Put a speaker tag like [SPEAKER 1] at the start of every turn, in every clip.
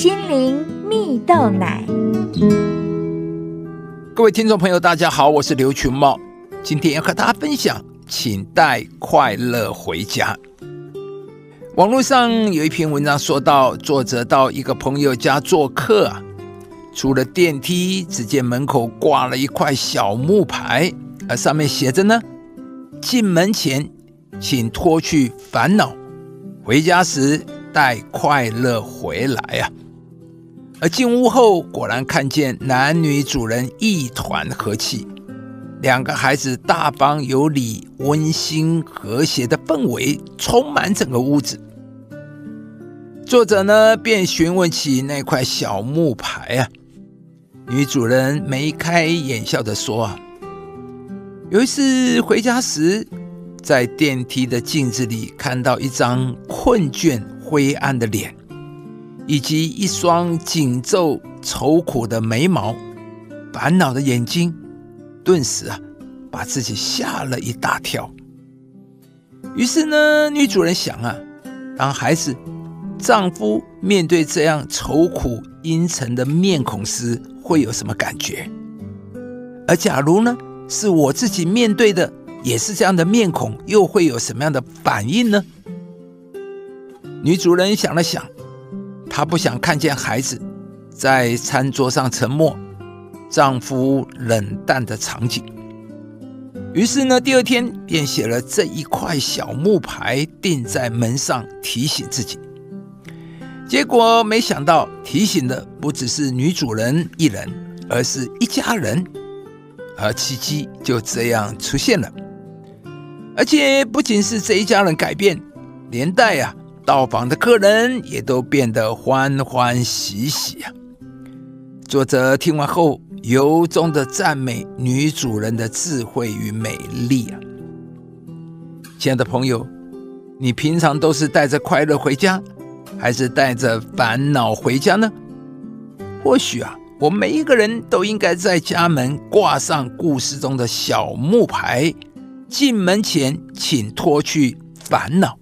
[SPEAKER 1] 心灵蜜豆奶。
[SPEAKER 2] 各位听众朋友，大家好，我是刘群茂，今天要和大家分享，请带快乐回家。网络上有一篇文章说到，作者到一个朋友家做客啊，出了电梯，只见门口挂了一块小木牌，而上面写着呢：“进门前，请脱去烦恼，回家时。”带快乐回来呀！而进屋后，果然看见男女主人一团和气，两个孩子大方有礼、温馨和谐的氛围充满整个屋子。作者呢，便询问起那块小木牌啊。女主人眉开眼笑的说：“啊，有一次回家时，在电梯的镜子里看到一张困倦。”灰暗的脸，以及一双紧皱、愁苦的眉毛，烦恼的眼睛，顿时啊，把自己吓了一大跳。于是呢，女主人想啊，当孩子、丈夫面对这样愁苦阴沉的面孔时，会有什么感觉？而假如呢，是我自己面对的，也是这样的面孔，又会有什么样的反应呢？女主人想了想，她不想看见孩子在餐桌上沉默，丈夫冷淡的场景。于是呢，第二天便写了这一块小木牌，钉在门上提醒自己。结果没想到，提醒的不只是女主人一人，而是一家人。而奇迹就这样出现了，而且不仅是这一家人改变，连带呀。到访的客人也都变得欢欢喜喜啊！作者听完后，由衷的赞美女主人的智慧与美丽啊！亲爱的朋友，你平常都是带着快乐回家，还是带着烦恼回家呢？或许啊，我们每一个人都应该在家门挂上故事中的小木牌，进门前请脱去烦恼。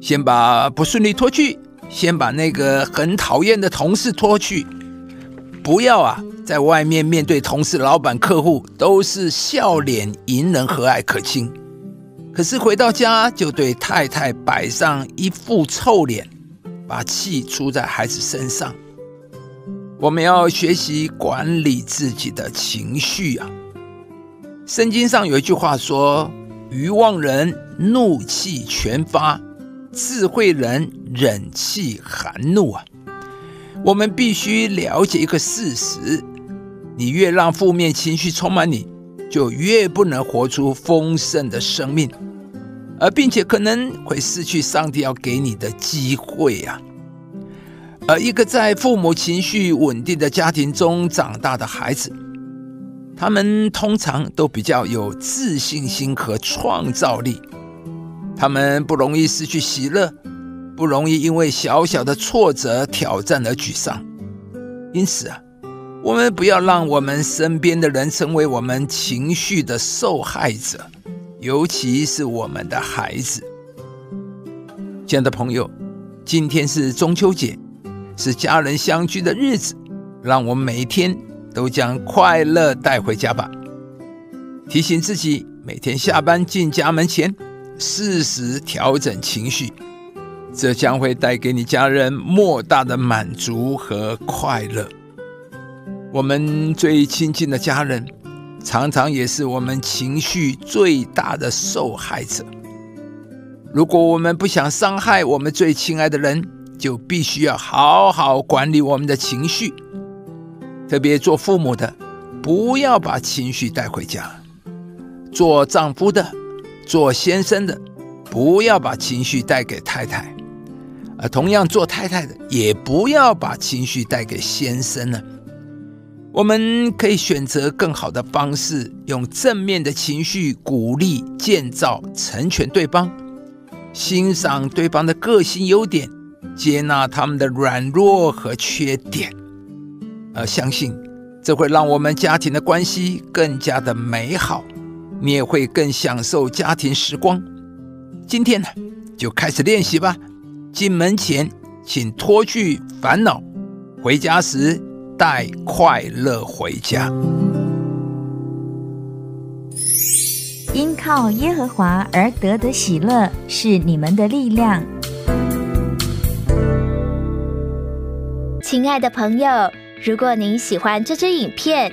[SPEAKER 2] 先把不顺利拖去，先把那个很讨厌的同事拖去。不要啊，在外面面对同事、老板、客户都是笑脸迎人、和蔼可亲，可是回到家就对太太摆上一副臭脸，把气出在孩子身上。我们要学习管理自己的情绪啊。圣经上有一句话说：“愚妄人怒气全发。”智慧人忍气含怒啊！我们必须了解一个事实：你越让负面情绪充满你，就越不能活出丰盛的生命，而并且可能会失去上帝要给你的机会啊！而一个在父母情绪稳定的家庭中长大的孩子，他们通常都比较有自信心和创造力。他们不容易失去喜乐，不容易因为小小的挫折、挑战而沮丧。因此啊，我们不要让我们身边的人成为我们情绪的受害者，尤其是我们的孩子。亲爱的朋友，今天是中秋节，是家人相聚的日子，让我们每天都将快乐带回家吧。提醒自己，每天下班进家门前。适时调整情绪，这将会带给你家人莫大的满足和快乐。我们最亲近的家人，常常也是我们情绪最大的受害者。如果我们不想伤害我们最亲爱的人，就必须要好好管理我们的情绪。特别做父母的，不要把情绪带回家；做丈夫的。做先生的，不要把情绪带给太太；而同样做太太的，也不要把情绪带给先生呢。我们可以选择更好的方式，用正面的情绪鼓励、建造、成全对方，欣赏对方的个性优点，接纳他们的软弱和缺点，而相信这会让我们家庭的关系更加的美好。你也会更享受家庭时光。今天呢，就开始练习吧。进门前，请脱去烦恼，回家时带快乐回家。
[SPEAKER 1] 因靠耶和华而得的喜乐是你们的力量。
[SPEAKER 3] 亲爱的朋友，如果您喜欢这支影片，